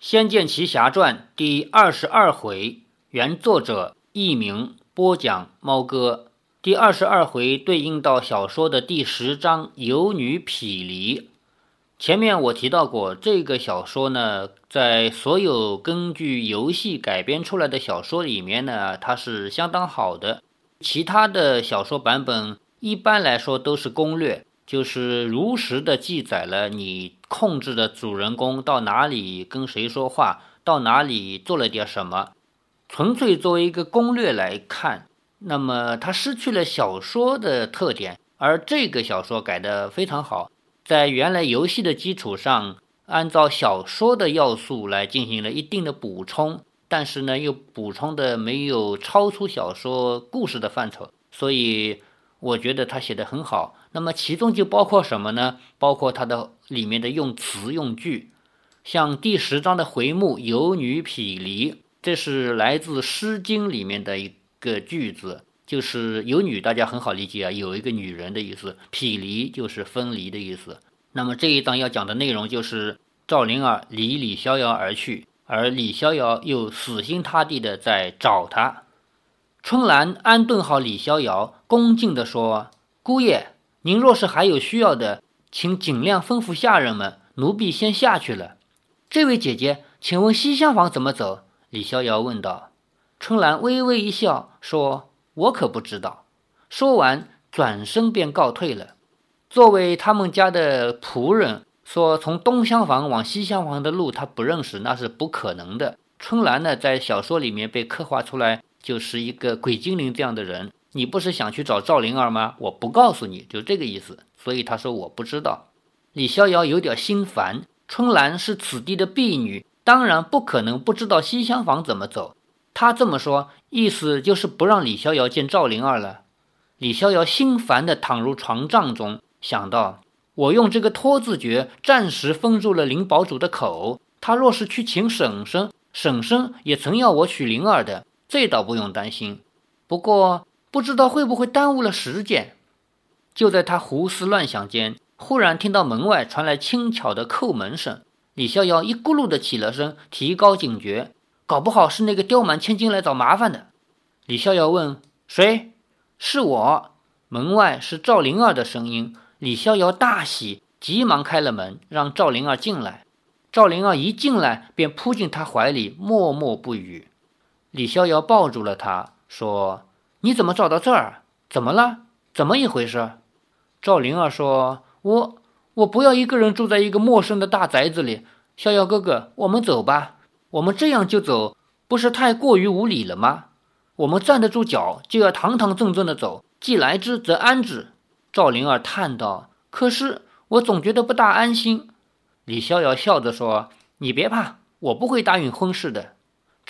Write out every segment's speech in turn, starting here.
仙剑奇侠传》第二十二回，原作者佚名，播讲猫哥。第二十二回对应到小说的第十章“游女匹离”。前面我提到过，这个小说呢，在所有根据游戏改编出来的小说里面呢，它是相当好的。其他的小说版本一般来说都是攻略。就是如实的记载了你控制的主人公到哪里跟谁说话，到哪里做了点什么，纯粹作为一个攻略来看，那么它失去了小说的特点。而这个小说改得非常好，在原来游戏的基础上，按照小说的要素来进行了一定的补充，但是呢，又补充的没有超出小说故事的范畴，所以。我觉得他写的很好，那么其中就包括什么呢？包括他的里面的用词用句，像第十章的回目“游女匹离”，这是来自《诗经》里面的一个句子，就是游女，大家很好理解啊，有一个女人的意思，匹离就是分离的意思。那么这一章要讲的内容就是赵灵儿离李逍遥而去，而李逍遥又死心塌地的在找她。春兰安顿好李逍遥，恭敬地说：“姑爷，您若是还有需要的，请尽量吩咐下人们，奴婢先下去了。”这位姐姐，请问西厢房怎么走？李逍遥问道。春兰微微一笑，说：“我可不知道。”说完，转身便告退了。作为他们家的仆人，说从东厢房往西厢房的路他不认识，那是不可能的。春兰呢，在小说里面被刻画出来。就是一个鬼精灵这样的人，你不是想去找赵灵儿吗？我不告诉你，就这个意思。所以他说我不知道。李逍遥有点心烦，春兰是此地的婢女，当然不可能不知道西厢房怎么走。他这么说，意思就是不让李逍遥见赵灵儿了。李逍遥心烦地躺入床帐中，想到我用这个拖字诀暂时封住了灵宝主的口，他若是去请婶婶，婶婶也曾要我娶灵儿的。这倒不用担心，不过不知道会不会耽误了时间。就在他胡思乱想间，忽然听到门外传来轻巧的叩门声。李逍遥一咕噜的起了身，提高警觉，搞不好是那个刁蛮千金来找麻烦的。李逍遥问：“谁？”“是我。”门外是赵灵儿的声音。李逍遥大喜，急忙开了门，让赵灵儿进来。赵灵儿一进来，便扑进他怀里，默默不语。李逍遥抱住了他，说：“你怎么找到这儿？怎么了？怎么一回事？”赵灵儿说：“我我不要一个人住在一个陌生的大宅子里。逍遥哥哥，我们走吧。我们这样就走，不是太过于无礼了吗？我们站得住脚，就要堂堂正正的走。既来之，则安之。”赵灵儿叹道：“可是我总觉得不大安心。”李逍遥笑着说：“你别怕，我不会答应婚事的。”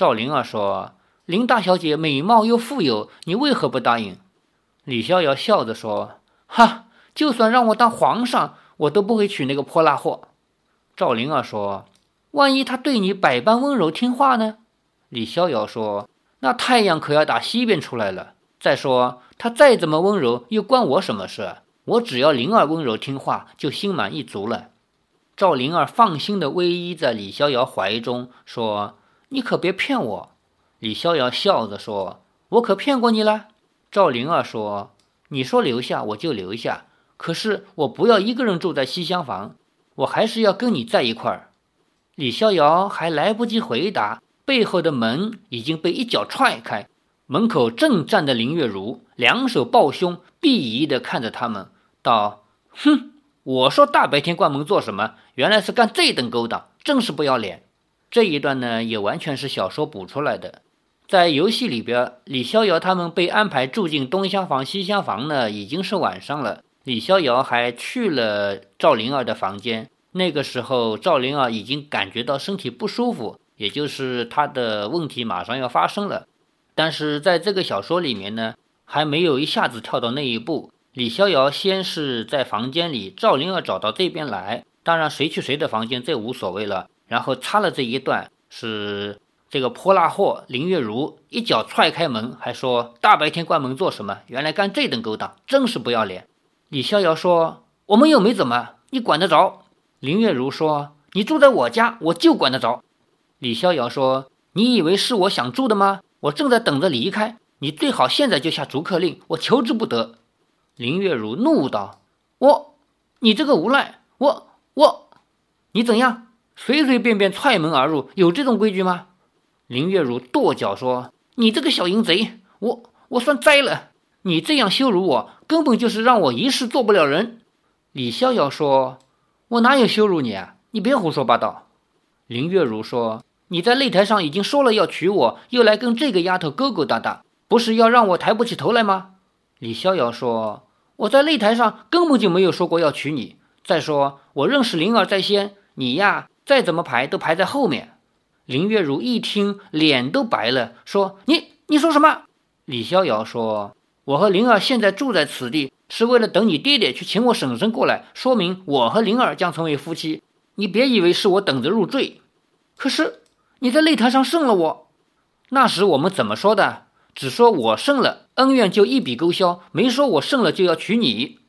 赵灵儿说：“林大小姐美貌又富有，你为何不答应？”李逍遥笑着说：“哈，就算让我当皇上，我都不会娶那个泼辣货。”赵灵儿说：“万一他对你百般温柔听话呢？”李逍遥说：“那太阳可要打西边出来了。再说他再怎么温柔，又关我什么事？我只要灵儿温柔听话，就心满意足了。”赵灵儿放心地偎依在李逍遥怀中，说。你可别骗我，李逍遥笑着说：“我可骗过你了。”赵灵儿说：“你说留下我就留下，可是我不要一个人住在西厢房，我还是要跟你在一块儿。”李逍遥还来不及回答，背后的门已经被一脚踹开，门口正站着林月如，两手抱胸，鄙夷地看着他们，道：“哼，我说大白天关门做什么？原来是干这等勾当，真是不要脸。”这一段呢，也完全是小说补出来的。在游戏里边，李逍遥他们被安排住进东厢房、西厢房呢，已经是晚上了。李逍遥还去了赵灵儿的房间。那个时候，赵灵儿已经感觉到身体不舒服，也就是她的问题马上要发生了。但是在这个小说里面呢，还没有一下子跳到那一步。李逍遥先是在房间里，赵灵儿找到这边来，当然谁去谁的房间这无所谓了。然后插了这一段是这个泼辣货林月如一脚踹开门，还说大白天关门做什么？原来干这等勾当，真是不要脸。李逍遥说：“我们又没怎么，你管得着？”林月如说：“你住在我家，我就管得着。”李逍遥说：“你以为是我想住的吗？我正在等着离开，你最好现在就下逐客令，我求之不得。”林月如怒道：“我，你这个无赖，我我，你怎样？随随便便踹门而入，有这种规矩吗？”林月如跺脚说：“你这个小淫贼，我我算栽了！你这样羞辱我，根本就是让我一世做不了人。”李逍遥说：“我哪有羞辱你啊？你别胡说八道。”林月如说：“你在擂台上已经说了要娶我，又来跟这个丫头勾勾搭搭，不是要让我抬不起头来吗？”李逍遥说：“我在擂台上根本就没有说过要娶你。再说我认识灵儿在先，你呀，再怎么排都排在后面。”林月如一听，脸都白了，说：“你你说什么？”李逍遥说：“我和灵儿现在住在此地。”是为了等你爹爹去请我婶婶过来，说明我和灵儿将成为夫妻。你别以为是我等着入赘。可是你在擂台上胜了我，那时我们怎么说的？只说我胜了，恩怨就一笔勾销，没说我胜了就要娶你。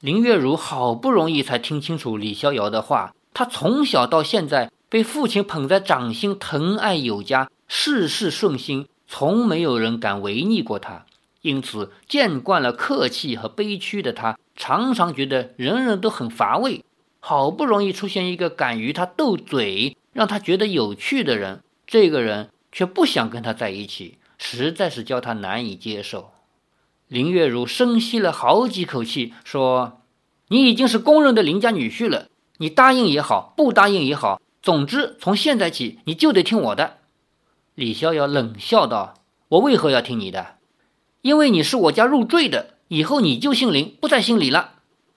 林月如好不容易才听清楚李逍遥的话。他从小到现在被父亲捧在掌心，疼爱有加，事事顺心，从没有人敢违逆过他。因此，见惯了客气和悲屈的他，常常觉得人人都很乏味。好不容易出现一个敢与他斗嘴、让他觉得有趣的人，这个人却不想跟他在一起，实在是叫他难以接受。林月如深吸了好几口气，说：“你已经是公认的林家女婿了，你答应也好，不答应也好，总之从现在起你就得听我的。”李逍遥冷笑道：“我为何要听你的？”因为你是我家入赘的，以后你就姓林，不再姓李了。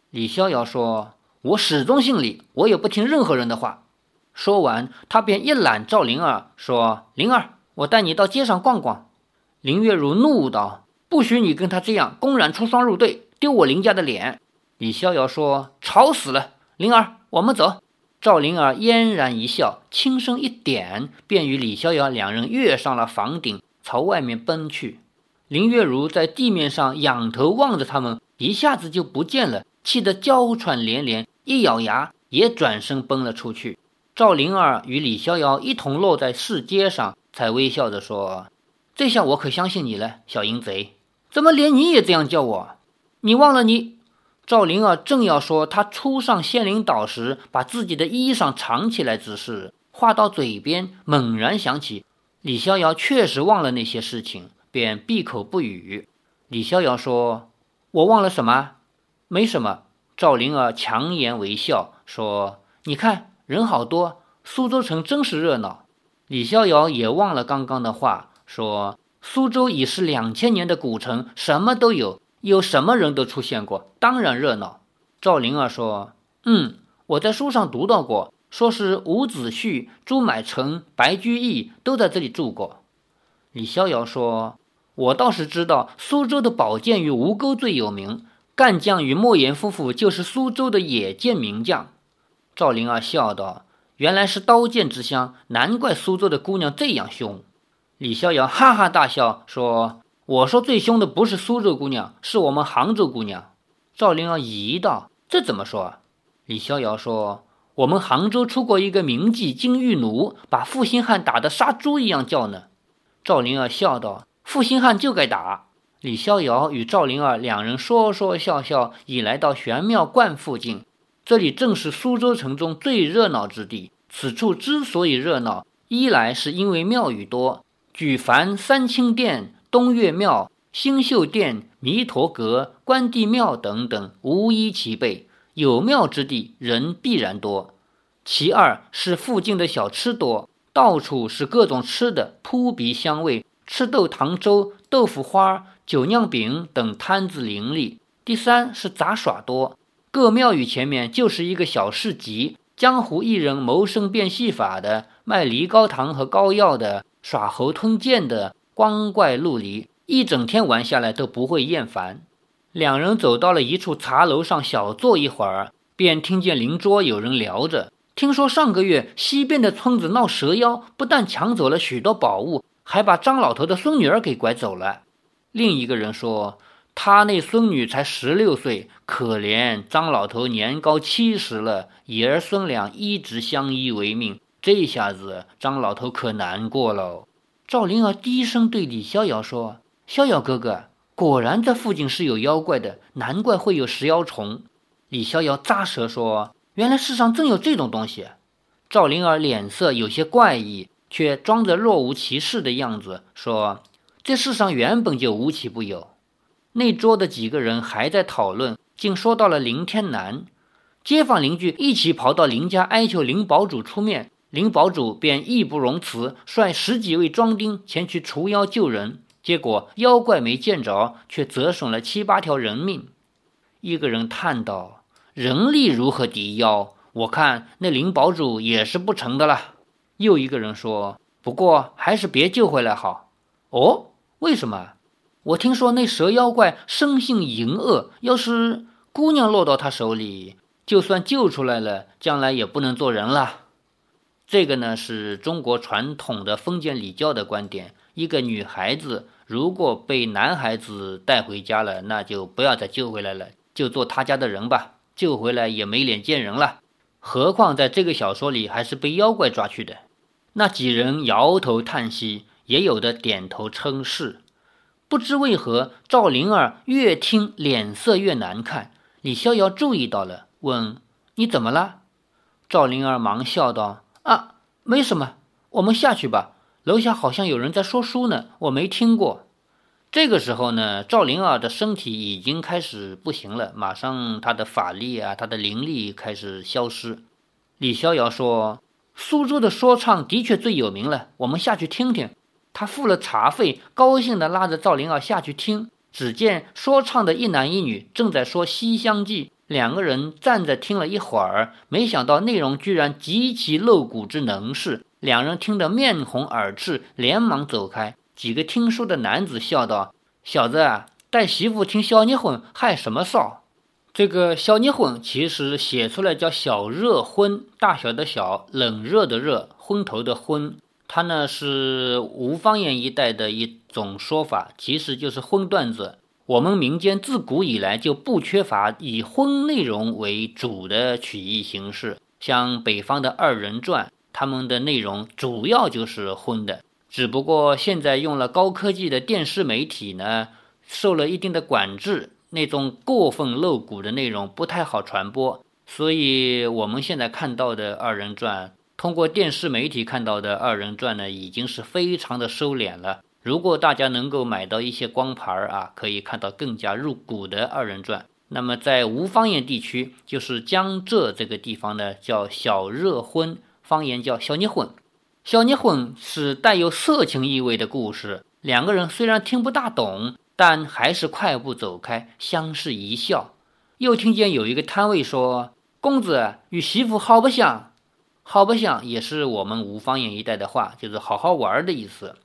李逍遥说：“我始终姓李，我也不听任何人的话。”说完，他便一揽赵灵儿，说：“灵儿，我带你到街上逛逛。”林月如怒道：“不许你跟他这样公然出双入对，丢我林家的脸。”李逍遥说：“吵死了，灵儿，我们走。”赵灵儿嫣然一笑，轻声一点，便与李逍遥两人跃上了房顶，朝外面奔去。林月如在地面上仰头望着他们，一下子就不见了，气得娇喘连连，一咬牙也转身奔了出去。赵灵儿与李逍遥一同落在市街上，才微笑着说：“这下我可相信你了，小淫贼！怎么连你也这样叫我？你忘了你？”赵灵儿正要说她初上仙灵岛时把自己的衣裳藏起来之事，话到嘴边，猛然想起李逍遥确实忘了那些事情。便闭口不语。李逍遥说：“我忘了什么？没什么。”赵灵儿强颜微笑说：“你看人好多，苏州城真是热闹。”李逍遥也忘了刚刚的话，说：“苏州已是两千年的古城，什么都有，有什么人都出现过，当然热闹。”赵灵儿说：“嗯，我在书上读到过，说是伍子胥、朱买臣、白居易都在这里住过。”李逍遥说。我倒是知道苏州的宝剑与吴钩最有名，干将与莫言夫妇就是苏州的野剑名将。赵灵儿笑道：“原来是刀剑之乡，难怪苏州的姑娘这样凶。”李逍遥哈哈大笑说：“我说最凶的不是苏州姑娘，是我们杭州姑娘。”赵灵儿疑道：“这怎么说？”李逍遥说：“我们杭州出过一个名妓金玉奴，把负心汉打得杀猪一样叫呢。”赵灵儿笑道。负心汉就该打。李逍遥与赵灵儿两人说说笑笑，已来到玄妙观附近。这里正是苏州城中最热闹之地。此处之所以热闹，一来是因为庙宇多，举凡三清殿、东岳庙、星宿殿、弥陀阁、关帝庙等等，无一齐备。有庙之地，人必然多。其二是附近的小吃多，到处是各种吃的，扑鼻香味。吃豆糖粥、豆腐花、酒酿饼等摊子林立。第三是杂耍多，各庙宇前面就是一个小市集，江湖艺人谋生变戏法的，卖梨膏糖和膏药的，耍猴吞剑的，光怪陆离，一整天玩下来都不会厌烦。两人走到了一处茶楼上，小坐一会儿，便听见邻桌有人聊着，听说上个月西边的村子闹蛇妖，不但抢走了许多宝物。还把张老头的孙女儿给拐走了。另一个人说，他那孙女才十六岁，可怜张老头年高七十了，爷孙俩一直相依为命，这下子张老头可难过了。赵灵儿低声对李逍遥说：“逍遥哥哥，果然这附近是有妖怪的，难怪会有食妖虫。”李逍遥咂舌说：“原来世上真有这种东西。”赵灵儿脸色有些怪异，却装着若无其事的样子说：“这世上原本就无奇不有。”那桌的几个人还在讨论，竟说到了林天南。街坊邻居一起跑到林家哀求林堡主出面，林堡主便义不容辞，率十几位庄丁前去除妖救人。结果妖怪没见着，却折损了七八条人命。一个人叹道：“人力如何敌妖？”我看那林堡主也是不成的了。又一个人说：“不过还是别救回来好。”哦，为什么？我听说那蛇妖怪生性淫恶，要是姑娘落到他手里，就算救出来了，将来也不能做人了。这个呢，是中国传统的封建礼教的观点。一个女孩子如果被男孩子带回家了，那就不要再救回来了，就做他家的人吧。救回来也没脸见人了。何况在这个小说里还是被妖怪抓去的，那几人摇头叹息，也有的点头称是。不知为何，赵灵儿越听脸色越难看。李逍遥注意到了，问：“你怎么了？”赵灵儿忙笑道：“啊，没什么，我们下去吧。楼下好像有人在说书呢，我没听过。”这个时候呢，赵灵儿的身体已经开始不行了，马上她的法力啊，她的灵力开始消失。李逍遥说：“苏州的说唱的确最有名了，我们下去听听。”他付了茶费，高兴地拉着赵灵儿下去听。只见说唱的一男一女正在说《西厢记》，两个人站着听了一会儿，没想到内容居然极其露骨之能事，两人听得面红耳赤，连忙走开。几个听书的男子笑道：“小子啊，带媳妇听小逆婚，害什么臊？这个小逆婚其实写出来叫小热昏，大小的小，冷热的热，昏头的昏。它呢是吴方言一带的一种说法，其实就是荤段子。我们民间自古以来就不缺乏以荤内容为主的曲艺形式，像北方的二人转，他们的内容主要就是荤的。”只不过现在用了高科技的电视媒体呢，受了一定的管制，那种过分露骨的内容不太好传播。所以我们现在看到的二人转，通过电视媒体看到的二人转呢，已经是非常的收敛了。如果大家能够买到一些光盘啊，可以看到更加入骨的二人转。那么在吴方言地区，就是江浙这个地方呢，叫小热婚，方言叫小捏婚。小结婚是带有色情意味的故事，两个人虽然听不大懂，但还是快步走开，相视一笑。又听见有一个摊位说：“公子与媳妇好不相？好不相也是我们吴方言一带的话，就是好好玩的意思。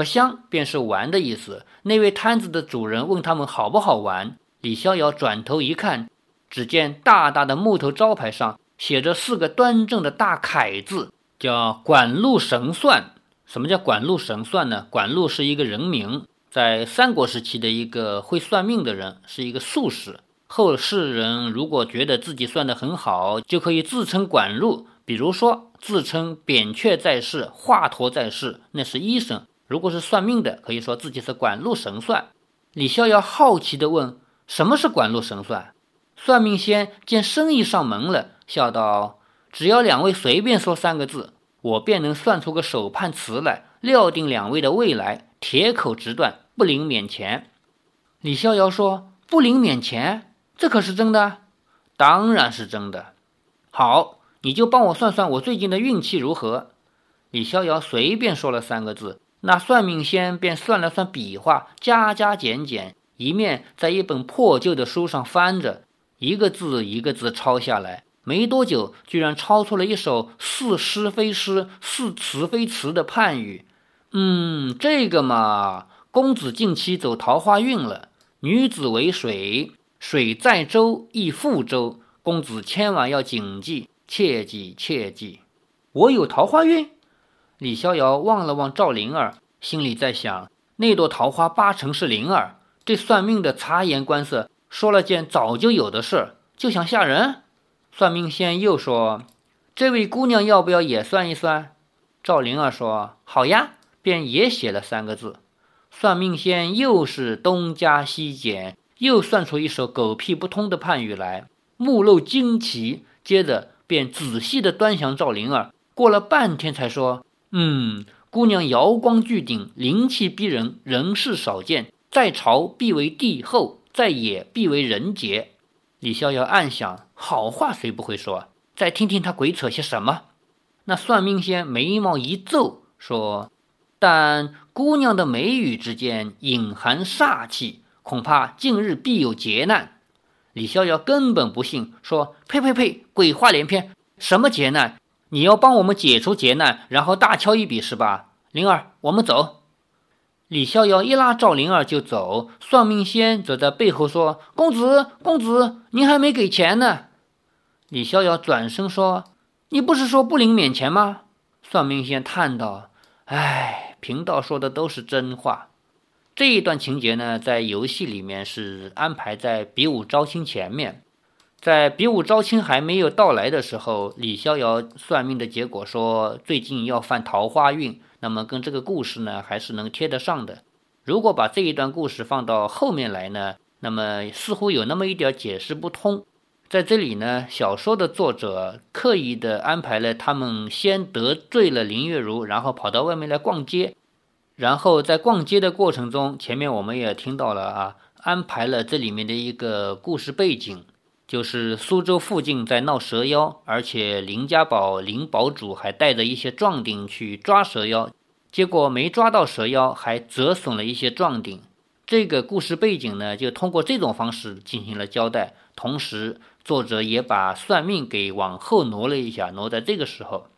不香便是玩的意思。那位摊子的主人问他们好不好玩。李逍遥转头一看，只见大大的木头招牌上写着四个端正的大楷字。叫管路神算，什么叫管路神算呢？管路是一个人名，在三国时期的一个会算命的人，是一个术士。后世人如果觉得自己算得很好，就可以自称管路。比如说，自称扁鹊在世、华佗在世，那是医生；如果是算命的，可以说自己是管路神算。李逍遥好奇地问：“什么是管路神算？”算命仙见生意上门了，笑道。只要两位随便说三个字，我便能算出个手判词来，料定两位的未来，铁口直断，不领免钱。李逍遥说：“不领免钱，这可是真的？当然是真的。好，你就帮我算算我最近的运气如何。”李逍遥随便说了三个字，那算命仙便算了算笔画，加加减减，一面在一本破旧的书上翻着，一个字一个字抄下来。没多久，居然抄出了一首似诗非诗、似词非词的判语。嗯，这个嘛，公子近期走桃花运了。女子为水，水载舟亦覆舟，公子千万要谨记，切记切记。我有桃花运？李逍遥望了望赵灵儿，心里在想：那朵桃花八成是灵儿。这算命的察言观色，说了件早就有的事，就想吓人。算命仙又说：“这位姑娘要不要也算一算？”赵灵儿说：“好呀。”便也写了三个字。算命仙又是东加西减，又算出一首狗屁不通的判语来，目露惊奇。接着便仔细地端详赵灵儿，过了半天才说：“嗯，姑娘瑶光聚顶，灵气逼人，人世少见，在朝必为帝后，在野必为人杰。”李逍遥暗想：好话谁不会说？再听听他鬼扯些什么。那算命仙眉毛一皱，说：“但姑娘的眉宇之间隐含煞气，恐怕近日必有劫难。”李逍遥根本不信，说：“呸呸呸，鬼话连篇！什么劫难？你要帮我们解除劫难，然后大敲一笔是吧？”灵儿，我们走。李逍遥一拉赵灵儿就走，算命仙则在背后说：“公子，公子，您还没给钱呢。”李逍遥转身说：“你不是说不领免钱吗？”算命仙叹道：“唉，贫道说的都是真话。”这一段情节呢，在游戏里面是安排在比武招亲前面。在比武招亲还没有到来的时候，李逍遥算命的结果说最近要犯桃花运。那么跟这个故事呢，还是能贴得上的。如果把这一段故事放到后面来呢，那么似乎有那么一点解释不通。在这里呢，小说的作者刻意的安排了他们先得罪了林月如，然后跑到外面来逛街，然后在逛街的过程中，前面我们也听到了啊，安排了这里面的一个故事背景。就是苏州附近在闹蛇妖，而且林家堡林堡主还带着一些壮丁去抓蛇妖，结果没抓到蛇妖，还折损了一些壮丁。这个故事背景呢，就通过这种方式进行了交代。同时，作者也把算命给往后挪了一下，挪在这个时候。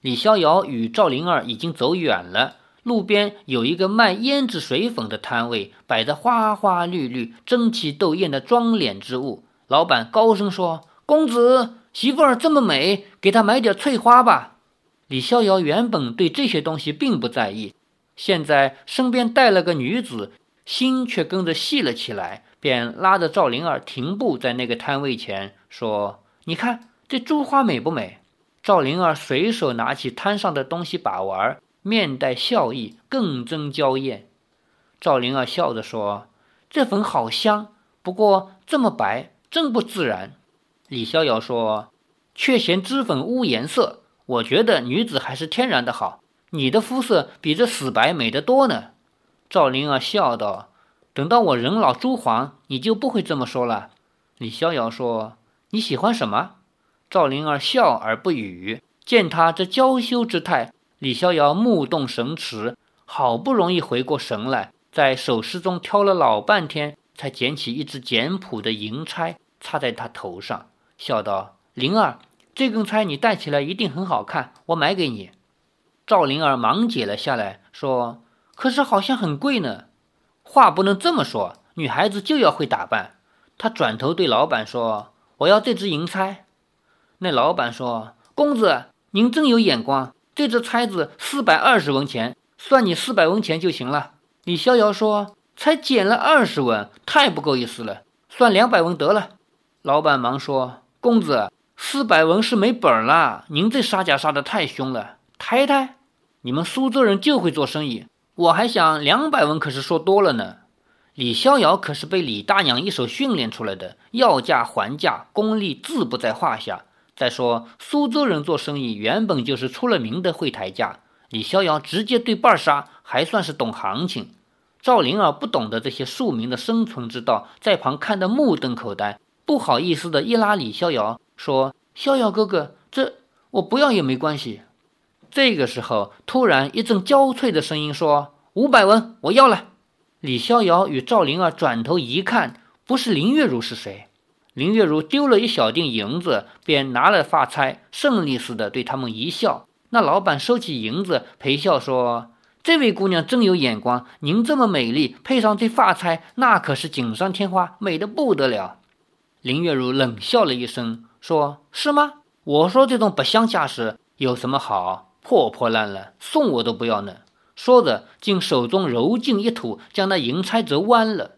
李逍遥与赵灵儿已经走远了，路边有一个卖胭脂水粉的摊位，摆着花花绿绿、争奇斗艳的妆脸之物。老板高声说：“公子媳妇儿这么美，给她买点翠花吧。”李逍遥原本对这些东西并不在意，现在身边带了个女子，心却跟着细了起来，便拉着赵灵儿停步在那个摊位前，说：“你看这珠花美不美？”赵灵儿随手拿起摊上的东西把玩，面带笑意，更增娇艳。赵灵儿笑着说：“这粉好香，不过这么白。”真不自然，李逍遥说：“却嫌脂粉污颜色，我觉得女子还是天然的好。你的肤色比这死白美得多呢。”赵灵儿笑道：“等到我人老珠黄，你就不会这么说了。”李逍遥说：“你喜欢什么？”赵灵儿笑而不语。见他这娇羞之态，李逍遥目动神驰，好不容易回过神来，在首饰中挑了老半天，才捡起一只简朴的银钗。插在他头上，笑道：“灵儿，这根钗你戴起来一定很好看，我买给你。”赵灵儿忙解了下来，说：“可是好像很贵呢。”话不能这么说，女孩子就要会打扮。他转头对老板说：“我要这只银钗。”那老板说：“公子，您真有眼光，这只钗子四百二十文钱，算你四百文钱就行了。”李逍遥说：“才减了二十文，太不够意思了，算两百文得了。”老板忙说：“公子，四百文是没本了。您这杀价杀的太凶了。太太，你们苏州人就会做生意。我还想两百文，可是说多了呢。李逍遥可是被李大娘一手训练出来的，要价还价，功力自不在话下。再说苏州人做生意原本就是出了名的会抬价，李逍遥直接对半杀，还算是懂行情。赵灵儿不懂得这些庶民的生存之道，在旁看得目瞪口呆。”不好意思的一拉李逍遥，说：“逍遥哥哥，这我不要也没关系。”这个时候，突然一阵娇脆的声音说：“五百文，我要了。”李逍遥与赵灵儿转头一看，不是林月如是谁？林月如丢了一小锭银子，便拿了发钗，胜利似的对他们一笑。那老板收起银子，陪笑说：“这位姑娘真有眼光，您这么美丽，配上这发钗，那可是锦上添花，美得不得了。”林月如冷笑了一声，说：“是吗？我说这种不相家事有什么好？破破烂烂，送我都不要呢。”说着，竟手中柔劲一吐，将那银钗折弯了。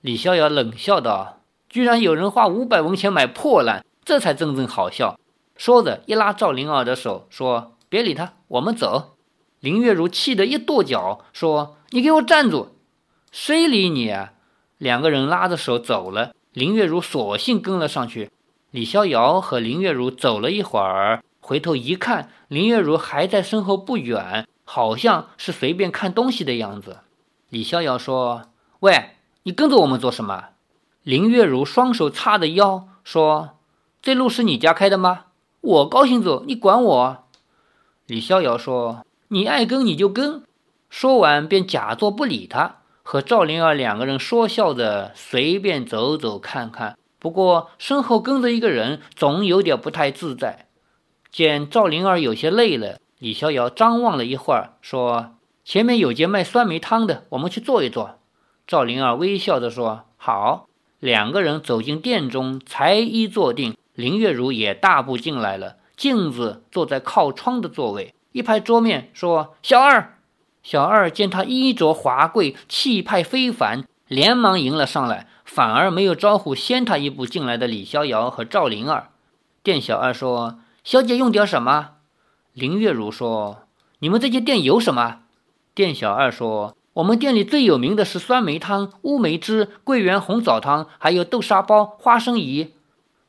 李逍遥冷笑道：“居然有人花五百文钱买破烂，这才真正好笑。”说着一拉赵灵儿的手，说：“别理他，我们走。”林月如气得一跺脚，说：“你给我站住！谁理你啊？”两个人拉着手走了，林月如索性跟了上去。李逍遥和林月如走了一会儿，回头一看，林月如还在身后不远，好像是随便看东西的样子。李逍遥说：“喂，你跟着我们做什么？”林月如双手叉着腰说：“这路是你家开的吗？我高兴走，你管我？”李逍遥说：“你爱跟你就跟。”说完便假作不理他。和赵灵儿两个人说笑着随便走走看看，不过身后跟着一个人，总有点不太自在。见赵灵儿有些累了，李逍遥张望了一会儿，说：“前面有间卖酸梅汤的，我们去坐一坐。”赵灵儿微笑着说：“好。”两个人走进店中，才一坐定，林月如也大步进来了，径自坐在靠窗的座位，一拍桌面说：“小二。”小二见他衣着华贵，气派非凡，连忙迎了上来，反而没有招呼先他一步进来的李逍遥和赵灵儿。店小二说：“小姐用点什么？”林月如说：“你们这家店有什么？”店小二说：“我们店里最有名的是酸梅汤、乌梅汁、桂圆红枣汤，还有豆沙包、花生饴。”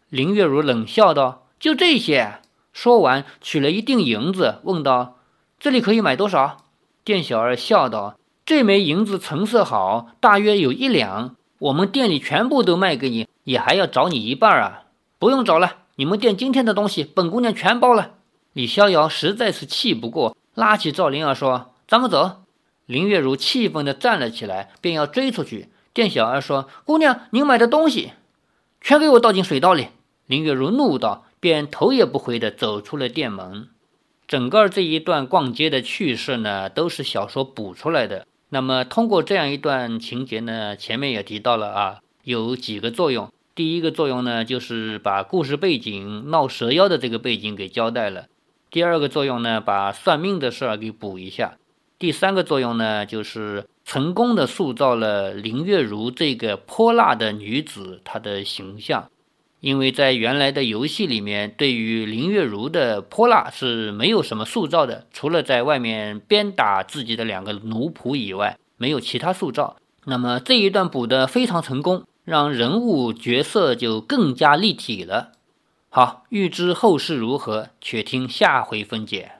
林月如冷笑道：“就这些。”说完，取了一锭银子，问道：“这里可以买多少？”店小二笑道：“这枚银子成色好，大约有一两。我们店里全部都卖给你，也还要找你一半啊！不用找了，你们店今天的东西，本姑娘全包了。”李逍遥实在是气不过，拉起赵灵儿说：“咱们走。”林月如气愤地站了起来，便要追出去。店小二说：“姑娘，您买的东西，全给我倒进水道里！”林月如怒道，便头也不回地走出了店门。整个这一段逛街的趣事呢，都是小说补出来的。那么通过这样一段情节呢，前面也提到了啊，有几个作用。第一个作用呢，就是把故事背景闹蛇妖的这个背景给交代了；第二个作用呢，把算命的事儿给补一下；第三个作用呢，就是成功的塑造了林月如这个泼辣的女子她的形象。因为在原来的游戏里面，对于林月如的泼辣是没有什么塑造的，除了在外面鞭打自己的两个奴仆以外，没有其他塑造。那么这一段补的非常成功，让人物角色就更加立体了。好，欲知后事如何，且听下回分解。